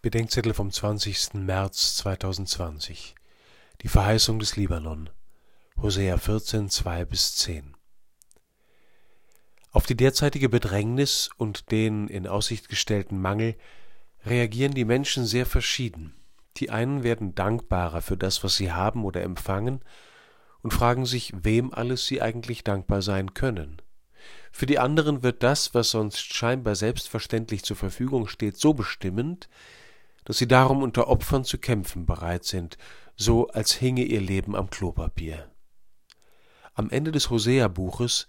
Bedenkzettel vom 20. März 2020 Die Verheißung des Libanon Hosea 14, 2 bis 10 Auf die derzeitige Bedrängnis und den in Aussicht gestellten Mangel reagieren die Menschen sehr verschieden. Die einen werden dankbarer für das, was sie haben oder empfangen, und fragen sich, wem alles sie eigentlich dankbar sein können. Für die anderen wird das, was sonst scheinbar selbstverständlich zur Verfügung steht, so bestimmend, dass sie darum unter Opfern zu kämpfen bereit sind, so als hinge ihr Leben am Klopapier. Am Ende des Hosea-Buches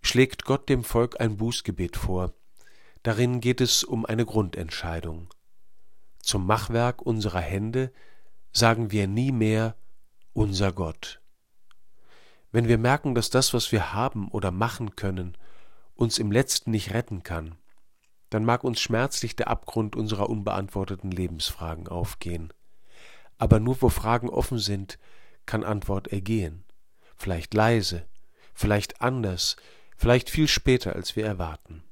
schlägt Gott dem Volk ein Bußgebet vor. Darin geht es um eine Grundentscheidung. Zum Machwerk unserer Hände sagen wir nie mehr unser Gott. Wenn wir merken, dass das, was wir haben oder machen können, uns im letzten nicht retten kann, dann mag uns schmerzlich der Abgrund unserer unbeantworteten Lebensfragen aufgehen. Aber nur wo Fragen offen sind, kann Antwort ergehen. Vielleicht leise, vielleicht anders, vielleicht viel später, als wir erwarten.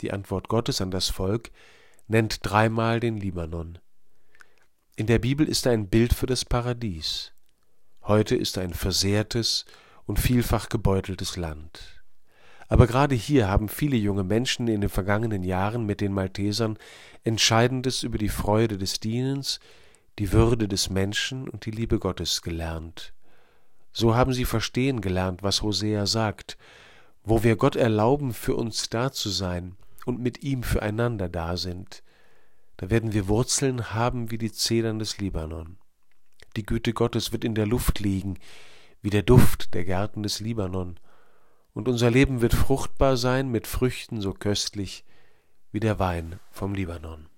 Die Antwort Gottes an das Volk nennt dreimal den Libanon. In der Bibel ist er ein Bild für das Paradies. Heute ist er ein versehrtes und vielfach gebeuteltes Land. Aber gerade hier haben viele junge Menschen in den vergangenen Jahren mit den Maltesern Entscheidendes über die Freude des Dienens, die Würde des Menschen und die Liebe Gottes gelernt. So haben sie verstehen gelernt, was Hosea sagt, wo wir Gott erlauben, für uns da zu sein und mit ihm füreinander da sind, da werden wir Wurzeln haben wie die Zedern des Libanon. Die Güte Gottes wird in der Luft liegen, wie der Duft der Gärten des Libanon, und unser Leben wird fruchtbar sein mit Früchten so köstlich wie der Wein vom Libanon.